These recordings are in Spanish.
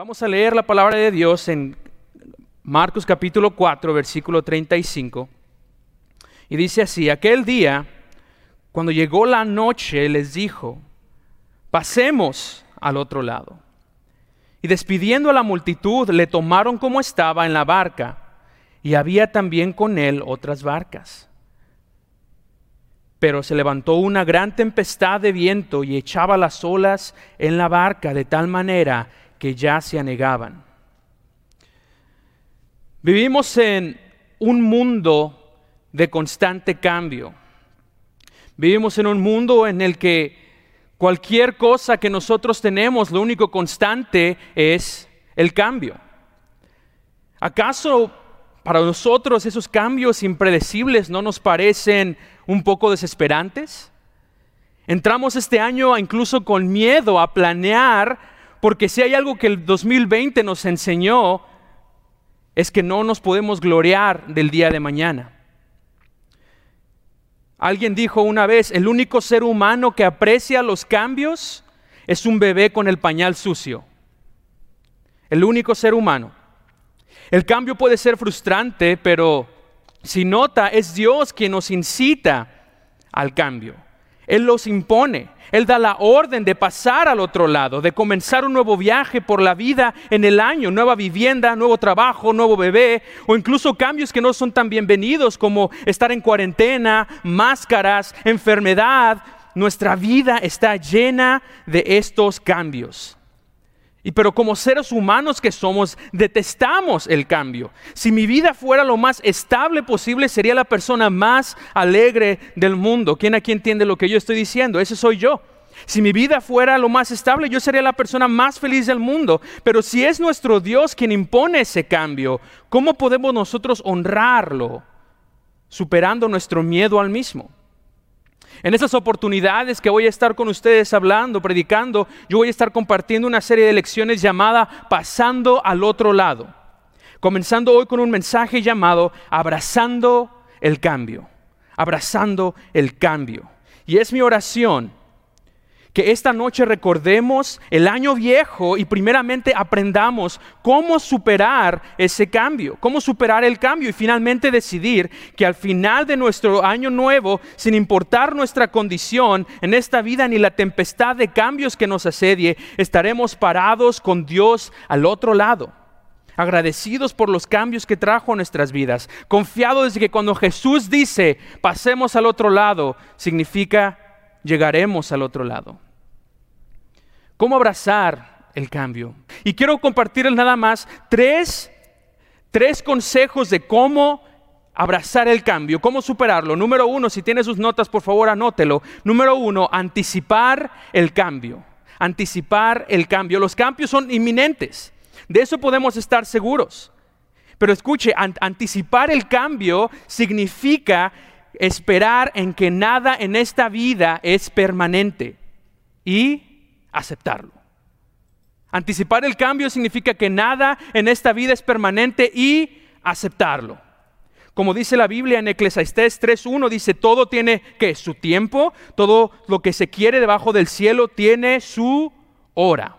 Vamos a leer la palabra de Dios en Marcos capítulo 4, versículo 35. Y dice así, aquel día, cuando llegó la noche, les dijo, pasemos al otro lado. Y despidiendo a la multitud, le tomaron como estaba en la barca, y había también con él otras barcas. Pero se levantó una gran tempestad de viento y echaba las olas en la barca de tal manera que ya se anegaban. Vivimos en un mundo de constante cambio. Vivimos en un mundo en el que cualquier cosa que nosotros tenemos, lo único constante es el cambio. ¿Acaso para nosotros esos cambios impredecibles no nos parecen un poco desesperantes? Entramos este año incluso con miedo a planear porque si hay algo que el 2020 nos enseñó, es que no nos podemos gloriar del día de mañana. Alguien dijo una vez, el único ser humano que aprecia los cambios es un bebé con el pañal sucio. El único ser humano. El cambio puede ser frustrante, pero si nota, es Dios quien nos incita al cambio. Él los impone. Él da la orden de pasar al otro lado, de comenzar un nuevo viaje por la vida en el año, nueva vivienda, nuevo trabajo, nuevo bebé, o incluso cambios que no son tan bienvenidos como estar en cuarentena, máscaras, enfermedad. Nuestra vida está llena de estos cambios. Y pero como seres humanos que somos, detestamos el cambio. Si mi vida fuera lo más estable posible, sería la persona más alegre del mundo. ¿Quién aquí entiende lo que yo estoy diciendo? Ese soy yo. Si mi vida fuera lo más estable, yo sería la persona más feliz del mundo. Pero si es nuestro Dios quien impone ese cambio, ¿cómo podemos nosotros honrarlo superando nuestro miedo al mismo? En esas oportunidades que voy a estar con ustedes hablando, predicando, yo voy a estar compartiendo una serie de lecciones llamada Pasando al otro lado. Comenzando hoy con un mensaje llamado Abrazando el cambio. Abrazando el cambio. Y es mi oración que esta noche recordemos el año viejo y primeramente aprendamos cómo superar ese cambio, cómo superar el cambio y finalmente decidir que al final de nuestro año nuevo, sin importar nuestra condición en esta vida ni la tempestad de cambios que nos asedie, estaremos parados con Dios al otro lado agradecidos por los cambios que trajo a nuestras vidas, confiados de que cuando Jesús dice pasemos al otro lado, significa llegaremos al otro lado. ¿Cómo abrazar el cambio? Y quiero compartirles nada más tres, tres consejos de cómo abrazar el cambio, cómo superarlo. Número uno, si tiene sus notas, por favor, anótelo. Número uno, anticipar el cambio. Anticipar el cambio. Los cambios son inminentes. De eso podemos estar seguros. Pero escuche, anticipar el cambio significa esperar en que nada en esta vida es permanente y aceptarlo. Anticipar el cambio significa que nada en esta vida es permanente y aceptarlo. Como dice la Biblia en Eclesiastés 3.1, dice, todo tiene que su tiempo, todo lo que se quiere debajo del cielo tiene su hora.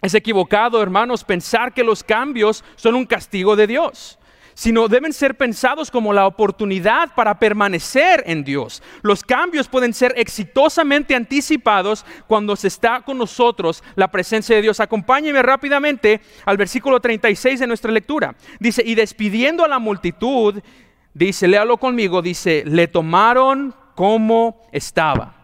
Es equivocado, hermanos, pensar que los cambios son un castigo de Dios sino deben ser pensados como la oportunidad para permanecer en Dios. Los cambios pueden ser exitosamente anticipados cuando se está con nosotros la presencia de Dios. Acompáñeme rápidamente al versículo 36 de nuestra lectura. Dice, y despidiendo a la multitud, dice, léalo conmigo, dice, le tomaron como estaba.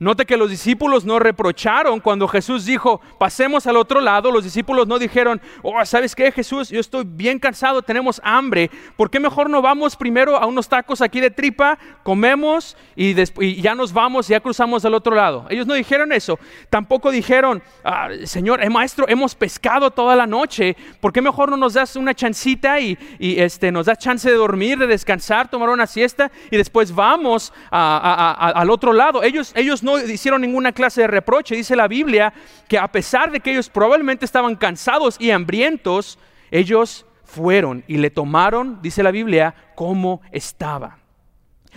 Note que los discípulos no reprocharon cuando Jesús dijo, pasemos al otro lado. Los discípulos no dijeron, oh, ¿sabes qué, Jesús? Yo estoy bien cansado, tenemos hambre. ¿Por qué mejor no vamos primero a unos tacos aquí de tripa, comemos y, ya nos vamos y ya cruzamos al otro lado? Ellos no dijeron eso. Tampoco dijeron, ah, Señor, eh, maestro, hemos pescado toda la noche. ¿Por qué mejor no nos das una chancita y, este, nos das chance de dormir, de descansar, tomar una siesta y después vamos al otro lado? Ellos, ellos no hicieron ninguna clase de reproche. Dice la Biblia que a pesar de que ellos probablemente estaban cansados y hambrientos, ellos fueron y le tomaron, dice la Biblia, como estaba.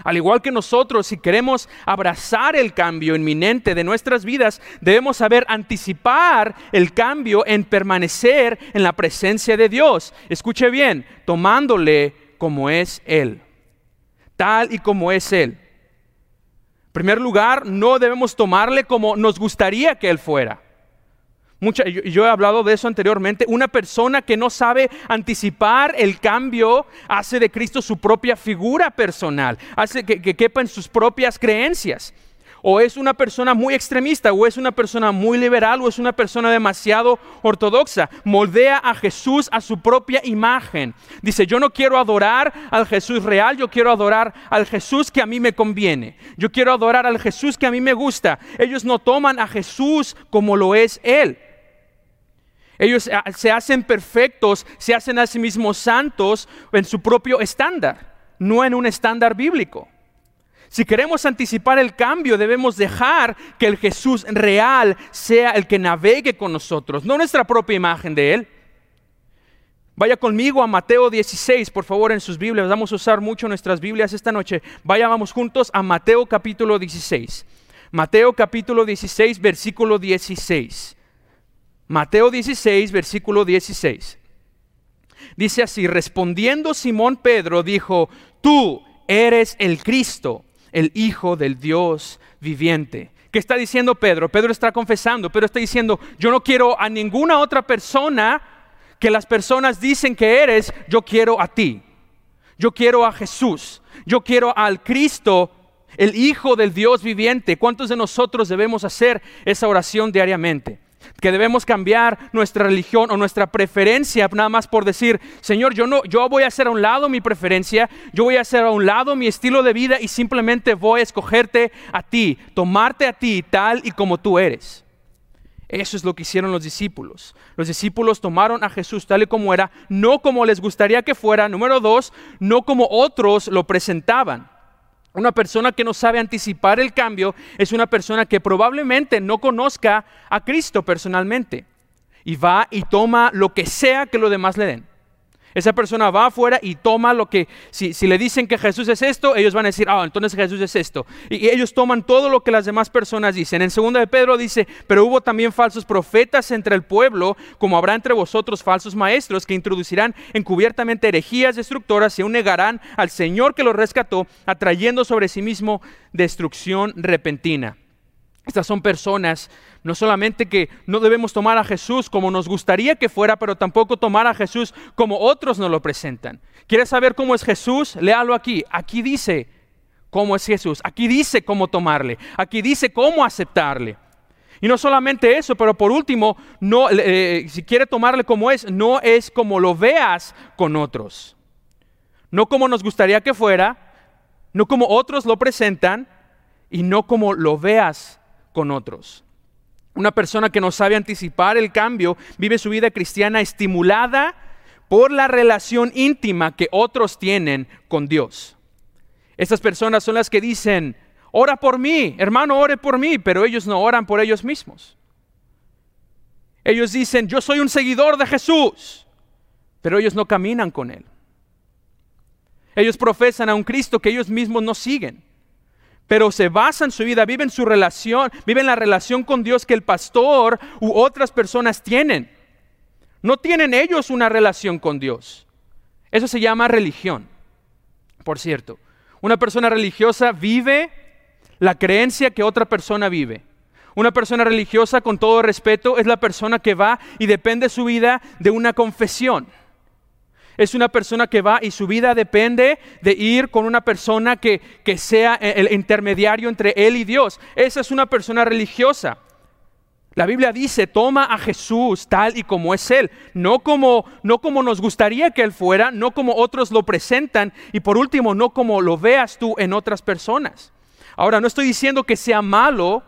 Al igual que nosotros, si queremos abrazar el cambio inminente de nuestras vidas, debemos saber anticipar el cambio en permanecer en la presencia de Dios. Escuche bien, tomándole como es Él, tal y como es Él. Primer lugar, no debemos tomarle como nos gustaría que Él fuera yo, he hablado de eso anteriormente. Una persona que no sabe anticipar el cambio hace de Cristo su propia figura personal, hace que quepa en sus propias creencias. O es una persona muy extremista, o es una persona muy liberal, o es una persona demasiado ortodoxa. Moldea a Jesús a su propia imagen. Dice, yo no quiero adorar al Jesús real, yo quiero adorar al Jesús que a mí me conviene. Yo quiero adorar al Jesús que a mí me gusta. Ellos no toman a Jesús como lo es Él. Ellos se hacen perfectos, se hacen a sí mismos santos en su propio estándar, no en un estándar bíblico. Si queremos anticipar el cambio, debemos dejar que el Jesús real sea el que navegue con nosotros, no nuestra propia imagen de Él. Vaya conmigo a Mateo 16, por favor, en sus Biblias. Vamos a usar mucho nuestras Biblias esta noche. Vaya, vamos juntos a Mateo capítulo 16. Mateo capítulo 16, versículo 16. Mateo 16, versículo 16. Dice así, respondiendo Simón Pedro, dijo, tú eres el Cristo, el Hijo del Dios viviente. ¿Qué está diciendo Pedro? Pedro está confesando, Pedro está diciendo, yo no quiero a ninguna otra persona que las personas dicen que eres, yo quiero a ti. Yo quiero a Jesús, yo quiero al Cristo, el Hijo del Dios viviente. ¿Cuántos de nosotros debemos hacer esa oración diariamente? Que debemos cambiar nuestra religión o nuestra preferencia nada más por decir, Señor, yo no yo voy a hacer a un lado mi preferencia, yo voy a hacer a un lado mi estilo de vida y simplemente voy a escogerte a ti, tomarte a ti tal y como tú eres. Eso es lo que hicieron los discípulos. Los discípulos tomaron a Jesús tal y como era, no como les gustaría que fuera. Número dos, no como otros lo presentaban. Una persona que no sabe anticipar el cambio es una persona que probablemente no conozca a Cristo personalmente y va y toma lo que sea que los demás le den. Esa persona va afuera y toma lo que, si, le dicen que Jesús es esto, ellos van a decir, ah, entonces Jesús es esto. Y, ellos toman todo lo que las demás personas dicen. En 2 de Pedro dice, pero hubo también falsos profetas entre el pueblo, como habrá entre vosotros falsos maestros que introducirán encubiertamente herejías destructoras y aún negarán al Señor que los rescató, atrayendo sobre sí mismo destrucción repentina. Estas son personas no solamente que no debemos tomar a Jesús como nos gustaría que fuera, pero tampoco tomar a Jesús como otros nos lo presentan. ¿Quieres saber cómo es Jesús? Léalo aquí. Aquí dice cómo es Jesús. Aquí dice cómo tomarle. Aquí dice cómo aceptarle. Y no solamente eso, pero por último, eh, si quiere tomarle como es, no es como lo veas con otros. No como nos gustaría que fuera, no como otros lo presentan y no como lo veas con otros. Una persona que no sabe anticipar el cambio vive su vida cristiana estimulada por la relación íntima que otros tienen con Dios. Estas personas son las que dicen, ora por mí, hermano, ore por mí, pero ellos no oran por ellos mismos. Ellos dicen, yo soy un seguidor de Jesús, pero ellos no caminan con Él. Ellos profesan a un Cristo que ellos mismos no siguen pero se basan su vida, viven su relación, viven la relación con Dios que el pastor u otras personas tienen. No tienen ellos una relación con Dios. Eso se llama religión, por cierto. Una persona religiosa vive la creencia que otra persona vive. Una persona religiosa, con todo respeto, es la persona que va y depende su vida de una confesión es una persona que va y su vida depende de ir con una persona que, sea el intermediario entre él y Dios. Esa es una persona religiosa. La Biblia dice, toma a Jesús tal y como es Él, no como, no como nos gustaría que Él fuera, no como otros lo presentan y por último, no como lo veas tú en otras personas. Ahora, no estoy diciendo que sea malo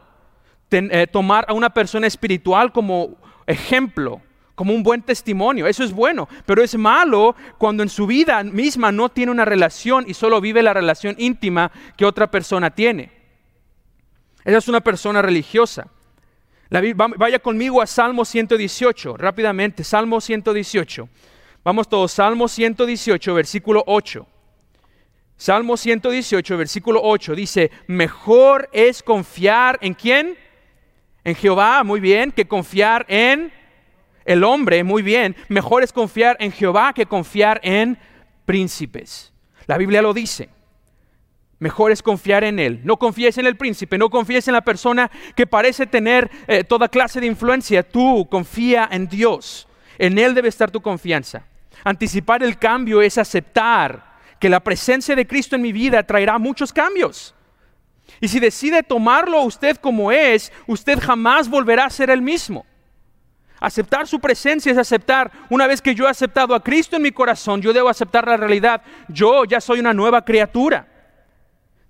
eh, tomar a una persona espiritual como ejemplo, como un buen testimonio. Eso es bueno, pero es malo cuando en su vida misma no tiene una relación y solo vive la relación íntima que otra persona tiene. Esa es una persona religiosa. vaya conmigo a Salmo 118, rápidamente, Salmo 118. Vamos todos, Salmo 118, versículo 8. Salmo 118, versículo 8 dice, mejor es confiar en quién? En Jehová, muy bien, que confiar en el hombre, muy bien. Mejor es confiar en Jehová que confiar en príncipes. La Biblia lo dice. Mejor es confiar en Él. No confíes en el príncipe, no confíes en la persona que parece tener eh, toda clase de influencia. Tú confía en Dios. En Él debe estar tu confianza. Anticipar el cambio es aceptar que la presencia de Cristo en mi vida traerá muchos cambios. Y si decide tomarlo usted como es, usted jamás volverá a ser el mismo. Aceptar su presencia es aceptar, una vez que yo he aceptado a Cristo en mi corazón, yo debo aceptar la realidad. Yo ya soy una nueva criatura.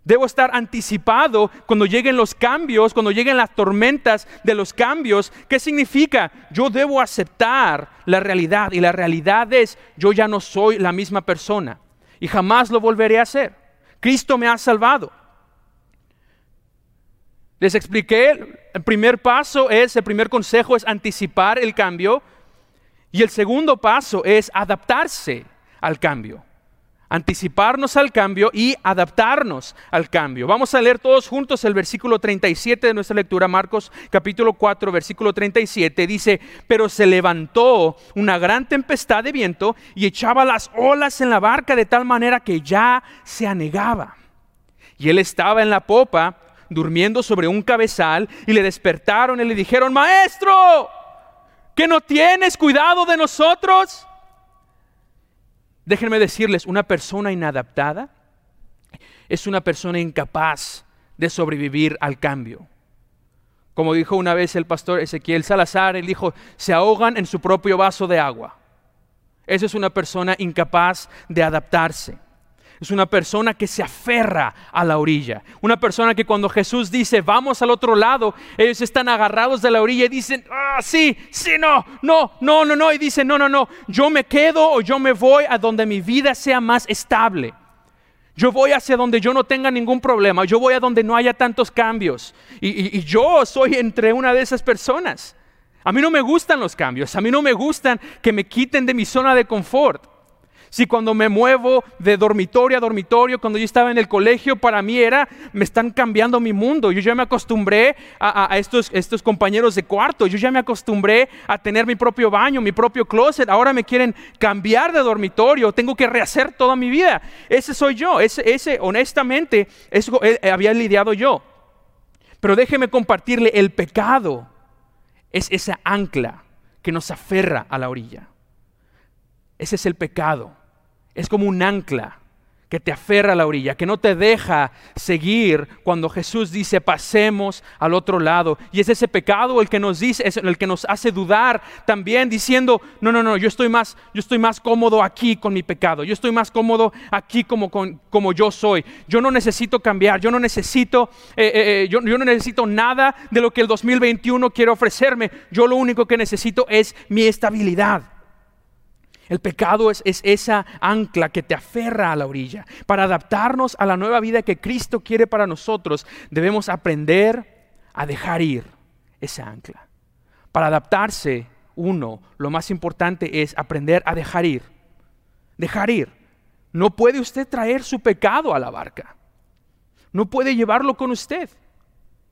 Debo estar anticipado cuando lleguen los cambios, cuando lleguen las tormentas de los cambios. ¿Qué significa? Yo debo aceptar la realidad y la realidad es yo ya no soy la misma persona y jamás lo volveré a hacer. Cristo me ha salvado. Les expliqué, el primer paso es, el primer consejo es anticipar el cambio y el segundo paso es adaptarse al cambio anticiparnos al cambio y adaptarnos al cambio. Vamos a leer todos juntos el versículo 37 de nuestra lectura, Marcos capítulo 4, versículo 37. Dice, pero se levantó una gran tempestad de viento y echaba las olas en la barca de tal manera que ya se anegaba. Y él estaba en la popa, durmiendo sobre un cabezal, y le despertaron y le dijeron, Maestro, ¿que no tienes cuidado de nosotros? Déjenme decirles, una persona inadaptada es una persona incapaz de sobrevivir al cambio. Como dijo una vez el pastor Ezequiel Salazar, él dijo, se ahogan en su propio vaso de agua. Esa es una persona incapaz de adaptarse. Es una persona que se aferra a la orilla. Una persona que cuando Jesús dice, vamos al otro lado, ellos están agarrados de la orilla y dicen, ah, sí, sí, no, no, no, no, no. Y dicen, no, no, no, yo me quedo o yo me voy a donde mi vida sea más estable. Yo voy hacia donde yo no tenga ningún problema. Yo voy a donde no haya tantos cambios. Y, y yo soy entre una de esas personas. A mí no me gustan los cambios. A mí no me gustan que me quiten de mi zona de confort. Si cuando me muevo de dormitorio a dormitorio, cuando yo estaba en el colegio, para mí era, me están cambiando mi mundo. Yo ya me acostumbré a, estos, compañeros de cuarto, yo ya me acostumbré a tener mi propio baño, mi propio closet. Ahora me quieren cambiar de dormitorio, tengo que rehacer toda mi vida. Ese soy yo, ese, ese honestamente, eso eh, había lidiado yo. Pero déjeme compartirle, el pecado es esa ancla que nos aferra a la orilla. Ese es el pecado es como un ancla que te aferra a la orilla, que no te deja seguir cuando Jesús dice pasemos al otro lado. Y es ese pecado el que nos dice, el que nos hace dudar también diciendo, no, no, no, yo estoy más, yo estoy más cómodo aquí con mi pecado, yo estoy más cómodo aquí como, como yo soy. Yo no necesito cambiar, yo no necesito, eh, eh, eh, yo, yo no necesito nada de lo que el 2021 quiere ofrecerme. Yo lo único que necesito es mi estabilidad. El pecado es, esa ancla que te aferra a la orilla. Para adaptarnos a la nueva vida que Cristo quiere para nosotros, debemos aprender a dejar ir esa ancla. Para adaptarse, uno, lo más importante es aprender a dejar ir. Dejar ir. No puede usted traer su pecado a la barca. No puede llevarlo con usted.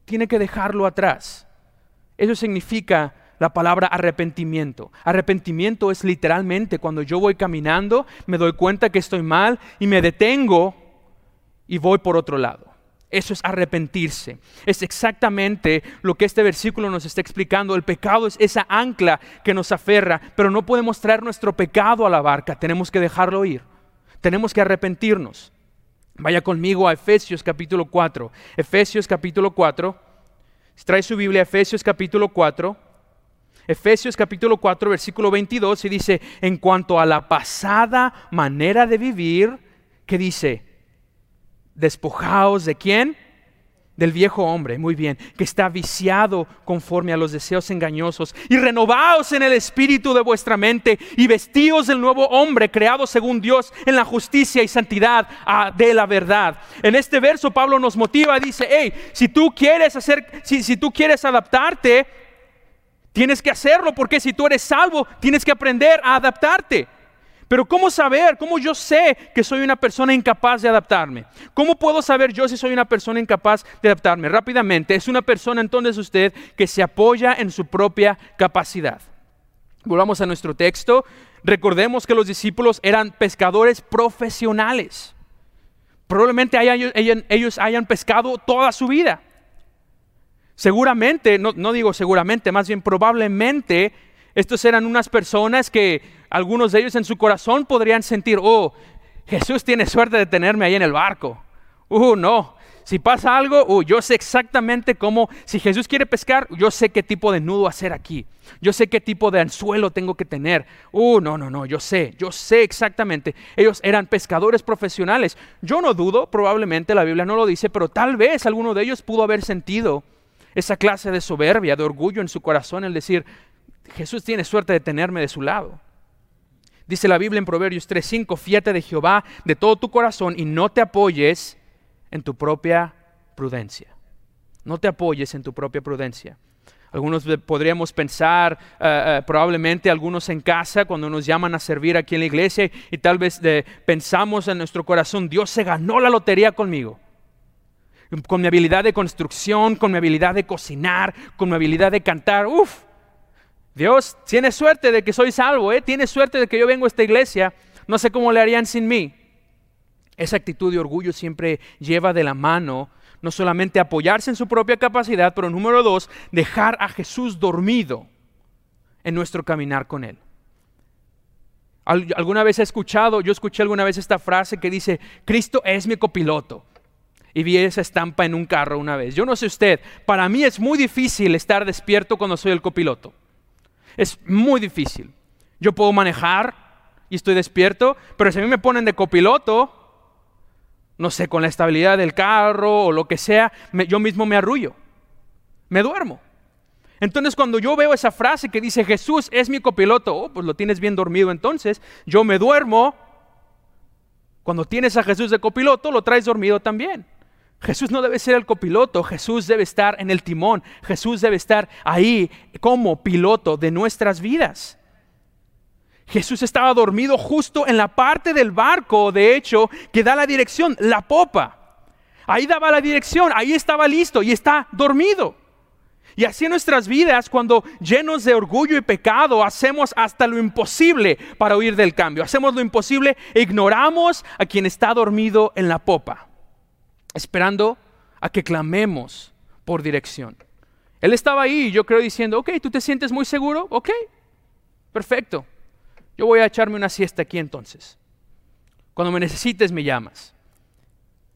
Tiene que dejarlo atrás. Eso significa la palabra arrepentimiento. Arrepentimiento es literalmente cuando yo voy caminando, me doy cuenta que estoy mal y me detengo y voy por otro lado. Eso es arrepentirse. Es exactamente lo que este versículo nos está explicando. El pecado es esa ancla que nos aferra, pero no podemos traer nuestro pecado a la barca. Tenemos que dejarlo ir. Tenemos que arrepentirnos. Vaya conmigo a Efesios capítulo 4. Efesios capítulo 4. Trae su Biblia, Efesios capítulo 4. Efesios capítulo 4, versículo 22, y dice, en cuanto a la pasada manera de vivir, que dice, despojaos de quién? Del viejo hombre, muy bien, que está viciado conforme a los deseos engañosos, y renovaos en el espíritu de vuestra mente, y vestíos del nuevo hombre, creado según Dios en la justicia y santidad ah, de la verdad. En este verso Pablo nos motiva, dice, hey, si tú quieres hacer, si, si tú quieres adaptarte, Tienes que hacerlo porque si tú eres salvo, tienes que aprender a adaptarte. Pero ¿cómo saber? ¿Cómo yo sé que soy una persona incapaz de adaptarme? ¿Cómo puedo saber yo si soy una persona incapaz de adaptarme? Rápidamente, es una persona entonces usted que se apoya en su propia capacidad. Volvamos a nuestro texto. Recordemos que los discípulos eran pescadores profesionales. Probablemente ellos hayan pescado toda su vida. Seguramente, no, digo seguramente, más bien probablemente estos eran unas personas que algunos de ellos en su corazón podrían sentir, oh, Jesús tiene suerte de tenerme ahí en el barco. Uh, no. Si pasa algo, uh, yo sé exactamente cómo, si Jesús quiere pescar, yo sé qué tipo de nudo hacer aquí. Yo sé qué tipo de anzuelo tengo que tener. Uh, no, no, no, yo sé, yo sé exactamente. Ellos eran pescadores profesionales. Yo no dudo, probablemente la Biblia no lo dice, pero tal vez alguno de ellos pudo haber sentido esa clase de soberbia, de orgullo en su corazón, el decir, Jesús tiene suerte de tenerme de su lado. Dice la Biblia en Proverbios 3:5, fíate de Jehová de todo tu corazón y no te apoyes en tu propia prudencia. No te apoyes en tu propia prudencia. Algunos podríamos pensar, eh, eh, probablemente algunos en casa, cuando nos llaman a servir aquí en la iglesia, y tal vez pensamos en nuestro corazón, Dios se ganó la lotería conmigo. Con mi habilidad de construcción, con mi habilidad de cocinar, con mi habilidad de cantar. Uf, Dios tiene suerte de que soy salvo, ¿eh? tiene suerte de que yo vengo a esta iglesia. No sé cómo le harían sin mí. Esa actitud de orgullo siempre lleva de la mano no solamente apoyarse en su propia capacidad, pero número dos, dejar a Jesús dormido en nuestro caminar con Él. Alguna vez he escuchado, yo escuché alguna vez esta frase que dice, Cristo es mi copiloto. Y vi esa estampa en un carro una vez. Yo no sé usted, para mí es muy difícil estar despierto cuando soy el copiloto. Es muy difícil. Yo puedo manejar y estoy despierto, pero si a mí me ponen de copiloto, no sé, con la estabilidad del carro o lo que sea, yo mismo me arrullo, me duermo. Entonces cuando yo veo esa frase que dice Jesús es mi copiloto, oh, pues lo tienes bien dormido entonces, yo me duermo. Cuando tienes a Jesús de copiloto, lo traes dormido también. Jesús no debe ser el copiloto, Jesús debe estar en el timón, Jesús debe estar ahí como piloto de nuestras vidas. Jesús estaba dormido justo en la parte del barco, de hecho, que da la dirección, la popa. Ahí daba la dirección, ahí estaba listo y está dormido. Y así en nuestras vidas, cuando llenos de orgullo y pecado, hacemos hasta lo imposible para huir del cambio. Hacemos lo imposible, ignoramos a quien está dormido en la popa esperando a que clamemos por dirección. Él estaba ahí, yo creo, diciendo, ok, ¿tú te sientes muy seguro? Ok, perfecto. Yo voy a echarme una siesta aquí entonces. Cuando me necesites me llamas.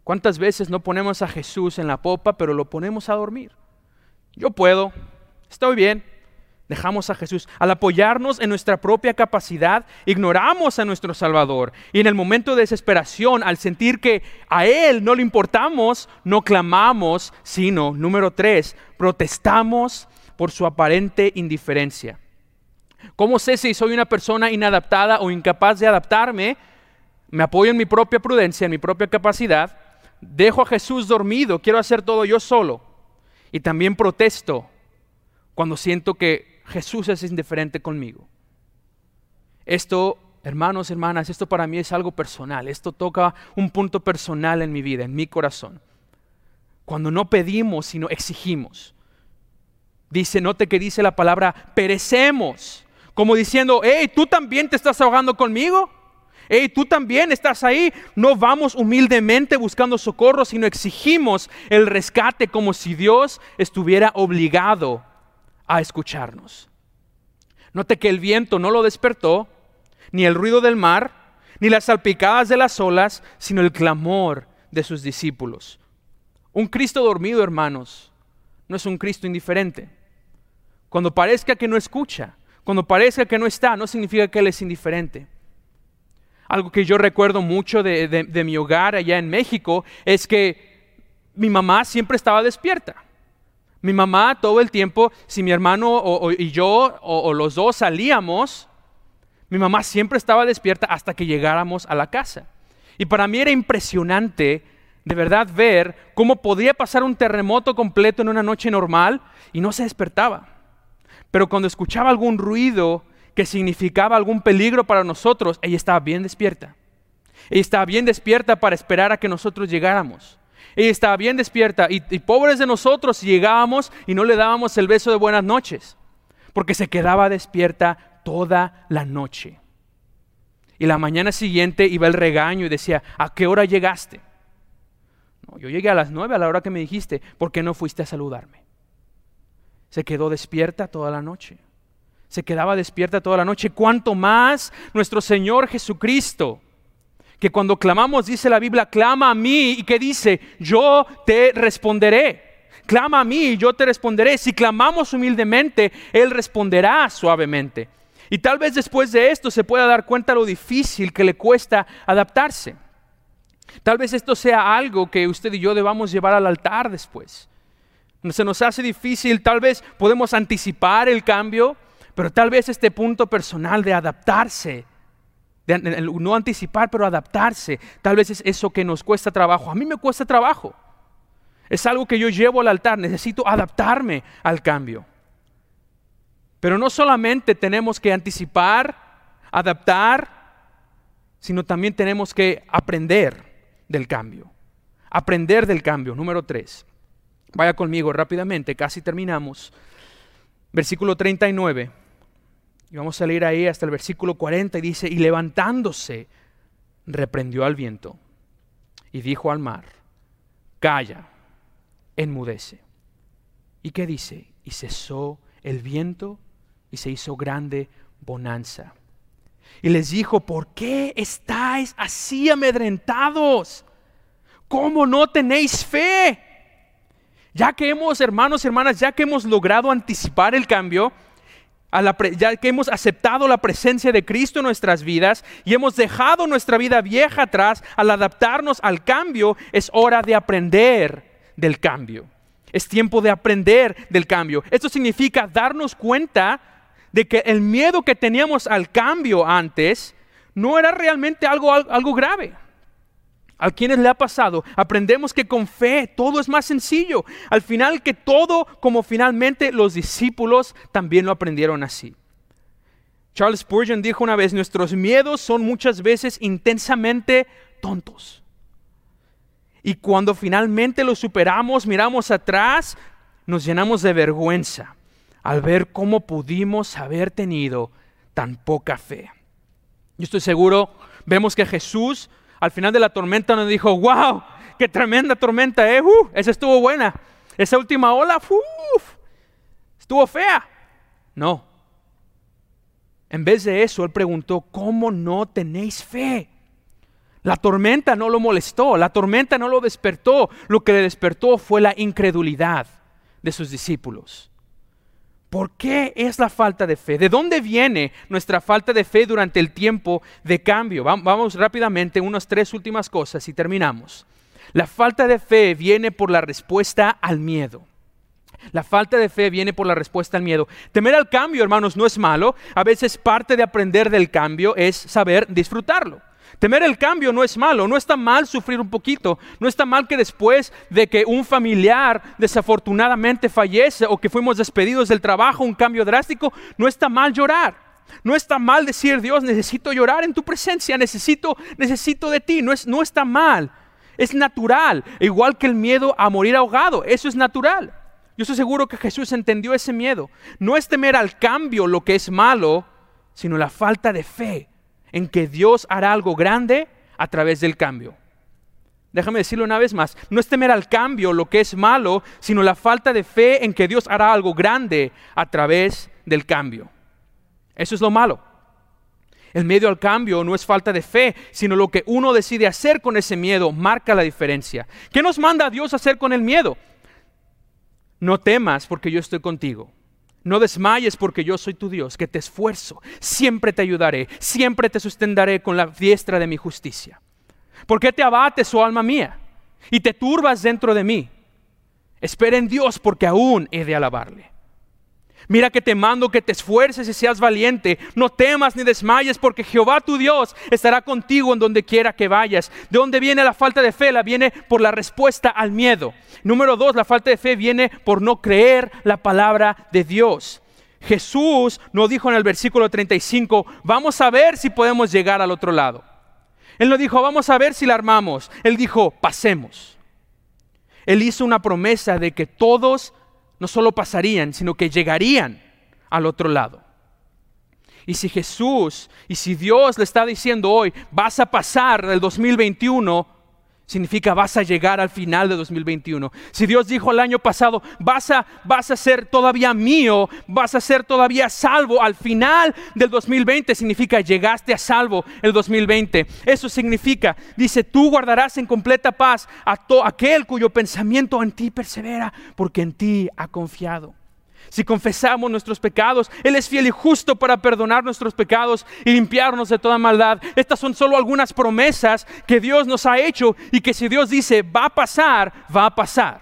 ¿Cuántas veces no ponemos a Jesús en la popa, pero lo ponemos a dormir? Yo puedo, estoy bien, dejamos a Jesús. Al apoyarnos en nuestra propia capacidad, ignoramos a nuestro Salvador. Y en el momento de desesperación, al sentir que a Él no le importamos, no clamamos, sino, número tres, protestamos por su aparente indiferencia. ¿Cómo sé si soy una persona inadaptada o incapaz de adaptarme? Me apoyo en mi propia prudencia, en mi propia capacidad. Dejo a Jesús dormido, quiero hacer todo yo solo. Y también protesto cuando siento que Jesús es indiferente conmigo. Esto, hermanos, hermanas, esto para mí es algo personal. Esto toca un punto personal en mi vida, en mi corazón. Cuando no pedimos, sino exigimos. Dice, note que dice la palabra, perecemos. Como diciendo, hey, tú también te estás ahogando conmigo. Hey, tú también estás ahí. No vamos humildemente buscando socorro, sino exigimos el rescate como si Dios estuviera obligado a escucharnos. Note que el viento no lo despertó, ni el ruido del mar, ni las salpicadas de las olas, sino el clamor de sus discípulos. Un Cristo dormido, hermanos, no es un Cristo indiferente. Cuando parezca que no escucha, cuando parezca que no está, no significa que Él es indiferente. Algo que yo recuerdo mucho de, de mi hogar allá en México es que mi mamá siempre estaba despierta. Mi mamá todo el tiempo, si mi hermano y yo o, los dos salíamos, mi mamá siempre estaba despierta hasta que llegáramos a la casa. Y para mí era impresionante de verdad ver cómo podía pasar un terremoto completo en una noche normal y no se despertaba. Pero cuando escuchaba algún ruido que significaba algún peligro para nosotros, ella estaba bien despierta. Ella estaba bien despierta para esperar a que nosotros llegáramos. Ella estaba bien despierta y, pobres de nosotros llegábamos y no le dábamos el beso de buenas noches, porque se quedaba despierta toda la noche. Y la mañana siguiente iba el regaño y decía, ¿a qué hora llegaste? Yo llegué a las nueve a la hora que me dijiste, ¿por qué no fuiste a saludarme? Se quedó despierta toda la noche. Se quedaba despierta toda la noche. ¿Cuánto más nuestro Señor Jesucristo? Que cuando clamamos, dice la Biblia, clama a mí y que dice, yo te responderé. Clama a mí y yo te responderé. Si clamamos humildemente, Él responderá suavemente. Y tal vez después de esto se pueda dar cuenta lo difícil que le cuesta adaptarse. Tal vez esto sea algo que usted y yo debamos llevar al altar después. Se nos hace difícil, tal vez podemos anticipar el cambio, pero tal vez este punto personal de adaptarse, no anticipar, pero adaptarse, tal vez es eso que nos cuesta trabajo. A mí me cuesta trabajo. Es algo que yo llevo al altar, necesito adaptarme al cambio. Pero no solamente tenemos que anticipar, adaptar, sino también tenemos que aprender del cambio. Aprender del cambio. Número tres. Vaya conmigo rápidamente, casi terminamos. Versículo 39. Y vamos a leer ahí hasta el versículo 40 y dice, y levantándose, reprendió al viento y dijo al mar, calla, enmudece. ¿Y qué dice? Y cesó el viento y se hizo grande bonanza. Y les dijo, ¿por qué estáis así amedrentados? ¿Cómo no tenéis fe? Ya que hemos, hermanos y hermanas, ya que hemos logrado anticipar el cambio, ya que hemos aceptado la presencia de Cristo en nuestras vidas y hemos dejado nuestra vida vieja atrás al adaptarnos al cambio, es hora de aprender del cambio. Es tiempo de aprender del cambio. Esto significa darnos cuenta de que el miedo que teníamos al cambio antes no era realmente algo, algo grave. A quienes le ha pasado, aprendemos que con fe todo es más sencillo. Al final que todo, como finalmente los discípulos también lo aprendieron así. Charles Spurgeon dijo una vez, nuestros miedos son muchas veces intensamente tontos. Y cuando finalmente los superamos, miramos atrás, nos llenamos de vergüenza al ver cómo pudimos haber tenido tan poca fe. Yo estoy seguro, vemos que Jesús al final de la tormenta nos dijo, wow, qué tremenda tormenta, ¿eh? Uh, esa estuvo buena. Esa última ola, estuvo fea. No. En vez de eso, él preguntó, ¿cómo no tenéis fe? La tormenta no lo molestó, la tormenta no lo despertó. Lo que le despertó fue la incredulidad de sus discípulos. ¿Por qué es la falta de fe? ¿De dónde viene nuestra falta de fe durante el tiempo de cambio? Vamos rápidamente, unas tres últimas cosas y terminamos. La falta de fe viene por la respuesta al miedo. La falta de fe viene por la respuesta al miedo. Temer al cambio, hermanos, no es malo. A veces parte de aprender del cambio es saber disfrutarlo. Temer el cambio no es malo, no está mal sufrir un poquito, no está mal que después de que un familiar desafortunadamente fallece o que fuimos despedidos del trabajo, un cambio drástico, no está mal llorar. No está mal decir, Dios, necesito llorar en tu presencia, necesito, necesito de ti, no, es, no está mal. Es natural, igual que el miedo a morir ahogado, eso es natural. Yo estoy seguro que Jesús entendió ese miedo. No es temer al cambio lo que es malo, sino la falta de fe en que Dios hará algo grande a través del cambio. Déjame decirlo una vez más, no es temer al cambio lo que es malo, sino la falta de fe en que Dios hará algo grande a través del cambio. Eso es lo malo. El miedo al cambio no es falta de fe, sino lo que uno decide hacer con ese miedo marca la diferencia. ¿Qué nos manda Dios a hacer con el miedo? No temas porque yo estoy contigo. No desmayes porque yo soy tu Dios, que te esfuerzo, siempre te ayudaré, siempre te sustentaré con la diestra de mi justicia. ¿Por qué te abates, oh alma mía, y te turbas dentro de mí? Espera en Dios porque aún he de alabarle. Mira que te mando que te esfuerces y seas valiente. No temas ni desmayes porque Jehová tu Dios estará contigo en donde quiera que vayas. ¿De dónde viene la falta de fe? La viene por la respuesta al miedo. Número dos, la falta de fe viene por no creer la palabra de Dios. Jesús no dijo en el versículo 35, vamos a ver si podemos llegar al otro lado. Él no dijo, vamos a ver si la armamos. Él dijo, pasemos. Él hizo una promesa de que todos no solo pasarían, sino que llegarían al otro lado. Y si Jesús y si Dios le está diciendo hoy, vas a pasar el 2021, significa vas a llegar al final de 2021. Si Dios dijo el año pasado, vas a, vas a ser todavía mío, vas a ser todavía salvo al final del 2020, significa llegaste a salvo el 2020. Eso significa, dice, tú guardarás en completa paz a todo aquel cuyo pensamiento en ti persevera, porque en ti ha confiado. Si confesamos nuestros pecados, Él es fiel y justo para perdonar nuestros pecados y limpiarnos de toda maldad. Estas son solo algunas promesas que Dios nos ha hecho y que si Dios dice va a pasar, va a pasar.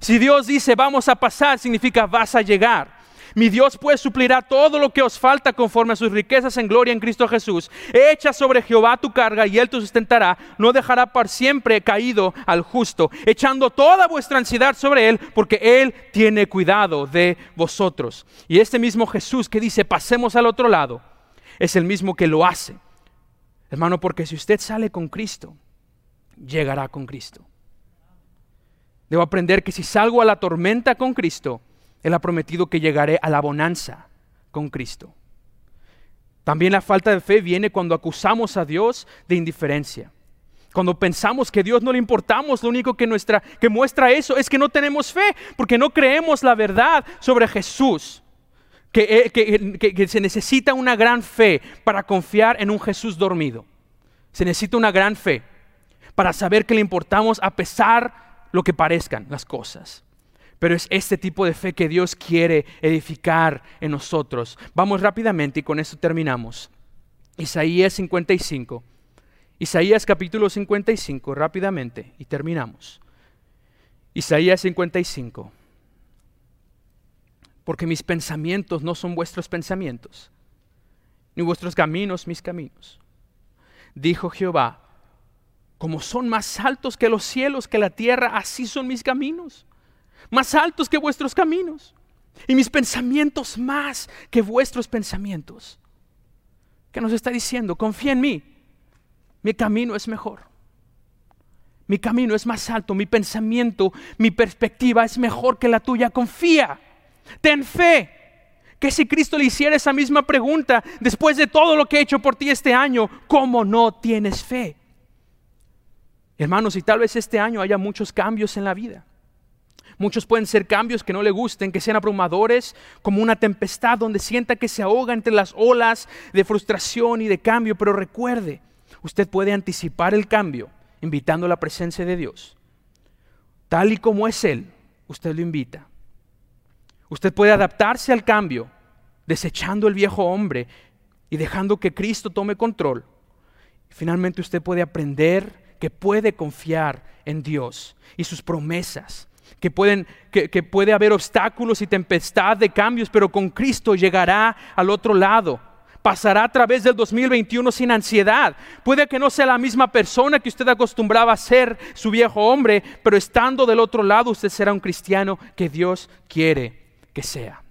Si Dios dice vamos a pasar, significa vas a llegar. Mi Dios pues suplirá todo lo que os falta conforme a sus riquezas en gloria en Cristo Jesús. Echa sobre Jehová tu carga y él te sustentará. No dejará para siempre caído al justo, echando toda vuestra ansiedad sobre él, porque él tiene cuidado de vosotros. Y este mismo Jesús que dice, pasemos al otro lado, es el mismo que lo hace. Hermano, porque si usted sale con Cristo, llegará con Cristo. Debo aprender que si salgo a la tormenta con Cristo, él ha prometido que llegaré a la bonanza con Cristo. También la falta de fe viene cuando acusamos a Dios de indiferencia. Cuando pensamos que a Dios no le importamos, lo único que, muestra eso es que no tenemos fe, porque no creemos la verdad sobre Jesús. Eh, que, se necesita una gran fe para confiar en un Jesús dormido. Se necesita una gran fe para saber que le importamos a pesar lo que parezcan las cosas. Pero es este tipo de fe que Dios quiere edificar en nosotros. Vamos rápidamente y con esto terminamos. Isaías 55. Isaías capítulo 55, rápidamente, y terminamos. Isaías 55. Porque mis pensamientos no son vuestros pensamientos, ni vuestros caminos mis caminos. Dijo Jehová, como son más altos que los cielos, que la tierra, así son mis caminos más altos que vuestros caminos, y mis pensamientos más que vuestros pensamientos. ¿Qué nos está diciendo? Confía en mí. Mi camino es mejor. Mi camino es más alto, mi pensamiento, mi perspectiva es mejor que la tuya. Confía. Ten fe. Que si Cristo le hiciera esa misma pregunta después de todo lo que he hecho por ti este año, ¿cómo no tienes fe? Hermanos, y tal vez este año haya muchos cambios en la vida. Muchos pueden ser cambios que no le gusten, que sean abrumadores, como una tempestad donde sienta que se ahoga entre las olas de frustración y de cambio. Pero recuerde, usted puede anticipar el cambio invitando a la presencia de Dios. Tal y como es Él, usted lo invita. Usted puede adaptarse al cambio, desechando el viejo hombre y dejando que Cristo tome control. Finalmente usted puede aprender que puede confiar en Dios y sus promesas que, pueden, que, que puede haber obstáculos y tempestad de cambios, pero con Cristo llegará al otro lado pasará a través del 2021 sin ansiedad. Puede que no sea la misma persona que usted acostumbraba a ser, su viejo hombre, pero estando del otro lado usted será un cristiano que Dios quiere que sea.